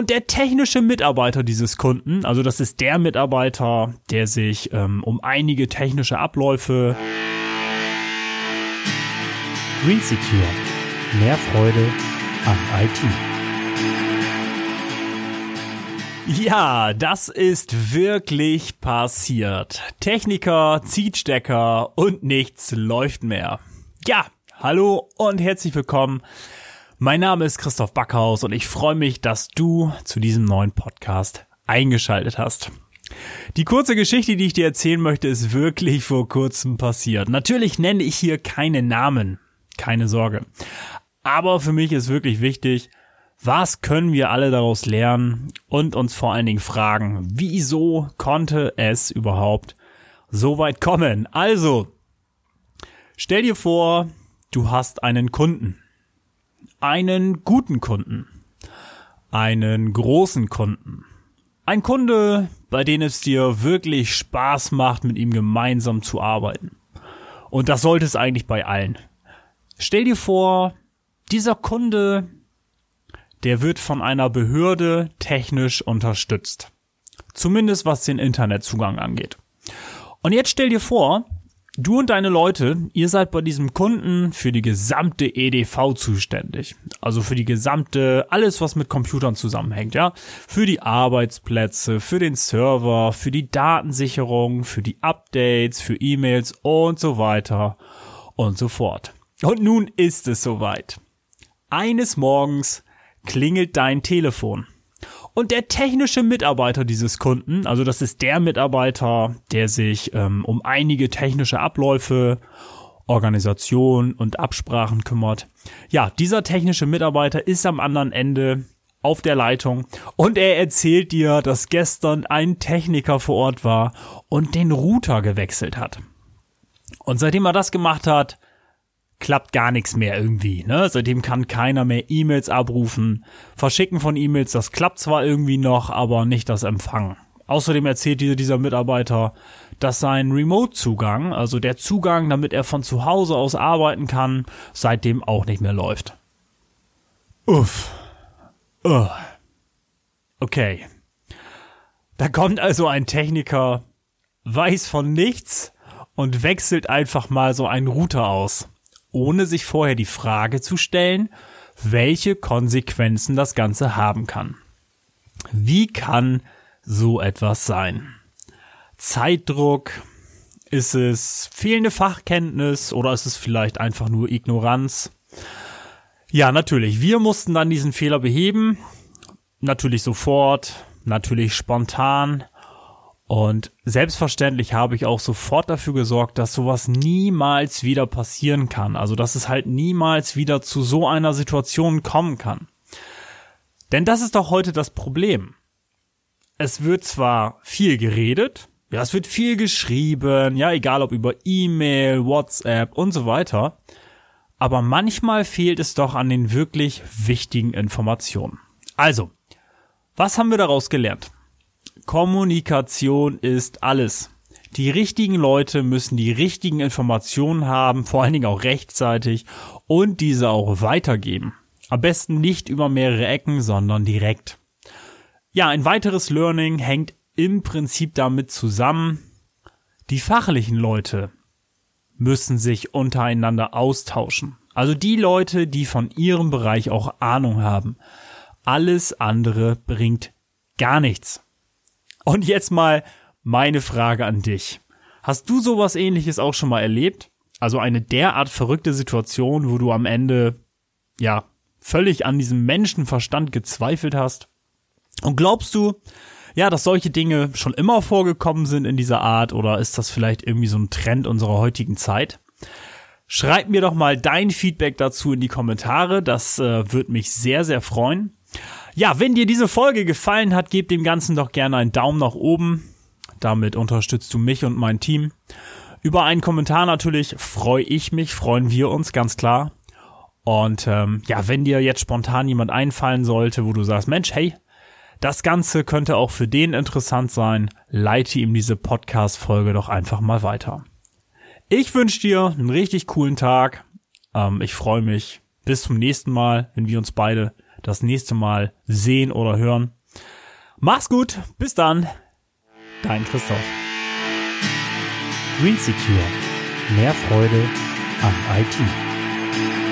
Und der technische Mitarbeiter dieses Kunden, also das ist der Mitarbeiter, der sich ähm, um einige technische Abläufe Green Secure. Mehr Freude an IT. Ja, das ist wirklich passiert. Techniker zieht Stecker und nichts läuft mehr. Ja, hallo und herzlich willkommen. Mein Name ist Christoph Backhaus und ich freue mich, dass du zu diesem neuen Podcast eingeschaltet hast. Die kurze Geschichte, die ich dir erzählen möchte, ist wirklich vor kurzem passiert. Natürlich nenne ich hier keine Namen, keine Sorge. Aber für mich ist wirklich wichtig, was können wir alle daraus lernen und uns vor allen Dingen fragen, wieso konnte es überhaupt so weit kommen? Also, stell dir vor, du hast einen Kunden. Einen guten Kunden. Einen großen Kunden. Ein Kunde, bei dem es dir wirklich Spaß macht, mit ihm gemeinsam zu arbeiten. Und das sollte es eigentlich bei allen. Stell dir vor, dieser Kunde der wird von einer Behörde technisch unterstützt. Zumindest was den Internetzugang angeht. Und jetzt stell dir vor, du und deine Leute, ihr seid bei diesem Kunden für die gesamte EDV zuständig. Also für die gesamte, alles was mit Computern zusammenhängt, ja. Für die Arbeitsplätze, für den Server, für die Datensicherung, für die Updates, für E-Mails und so weiter und so fort. Und nun ist es soweit. Eines Morgens klingelt dein Telefon. Und der technische Mitarbeiter dieses Kunden, also das ist der Mitarbeiter, der sich ähm, um einige technische Abläufe, Organisation und Absprachen kümmert. Ja, dieser technische Mitarbeiter ist am anderen Ende auf der Leitung und er erzählt dir, dass gestern ein Techniker vor Ort war und den Router gewechselt hat. Und seitdem er das gemacht hat, klappt gar nichts mehr irgendwie. Ne? Seitdem kann keiner mehr E-Mails abrufen. Verschicken von E-Mails, das klappt zwar irgendwie noch, aber nicht das Empfangen. Außerdem erzählt dieser, Mitarbeiter, dass sein Remote-Zugang, also der Zugang, damit er von zu Hause aus arbeiten kann, seitdem auch nicht mehr läuft. Uff. Uh. Okay. Da kommt also ein Techniker, weiß von nichts und wechselt einfach mal so einen Router aus ohne sich vorher die Frage zu stellen, welche Konsequenzen das Ganze haben kann. Wie kann so etwas sein? Zeitdruck? Ist es fehlende Fachkenntnis oder ist es vielleicht einfach nur Ignoranz? Ja, natürlich. Wir mussten dann diesen Fehler beheben. Natürlich sofort, natürlich spontan. Und selbstverständlich habe ich auch sofort dafür gesorgt, dass sowas niemals wieder passieren kann. Also, dass es halt niemals wieder zu so einer Situation kommen kann. Denn das ist doch heute das Problem. Es wird zwar viel geredet, ja, es wird viel geschrieben, ja, egal ob über E-Mail, WhatsApp und so weiter, aber manchmal fehlt es doch an den wirklich wichtigen Informationen. Also, was haben wir daraus gelernt? Kommunikation ist alles. Die richtigen Leute müssen die richtigen Informationen haben, vor allen Dingen auch rechtzeitig und diese auch weitergeben. Am besten nicht über mehrere Ecken, sondern direkt. Ja, ein weiteres Learning hängt im Prinzip damit zusammen, die fachlichen Leute müssen sich untereinander austauschen. Also die Leute, die von ihrem Bereich auch Ahnung haben. Alles andere bringt gar nichts. Und jetzt mal meine Frage an dich. Hast du sowas ähnliches auch schon mal erlebt? Also eine derart verrückte Situation, wo du am Ende, ja, völlig an diesem Menschenverstand gezweifelt hast? Und glaubst du, ja, dass solche Dinge schon immer vorgekommen sind in dieser Art oder ist das vielleicht irgendwie so ein Trend unserer heutigen Zeit? Schreib mir doch mal dein Feedback dazu in die Kommentare, das äh, würde mich sehr, sehr freuen. Ja, wenn dir diese Folge gefallen hat, gib dem Ganzen doch gerne einen Daumen nach oben. Damit unterstützt du mich und mein Team. Über einen Kommentar natürlich freue ich mich, freuen wir uns ganz klar. Und ähm, ja, wenn dir jetzt spontan jemand einfallen sollte, wo du sagst, Mensch, hey, das Ganze könnte auch für den interessant sein, leite ihm diese Podcast-Folge doch einfach mal weiter. Ich wünsche dir einen richtig coolen Tag. Ähm, ich freue mich. Bis zum nächsten Mal, wenn wir uns beide das nächste Mal sehen oder hören. Mach's gut, bis dann. Dein Christoph. Green Secure. Mehr Freude am IT.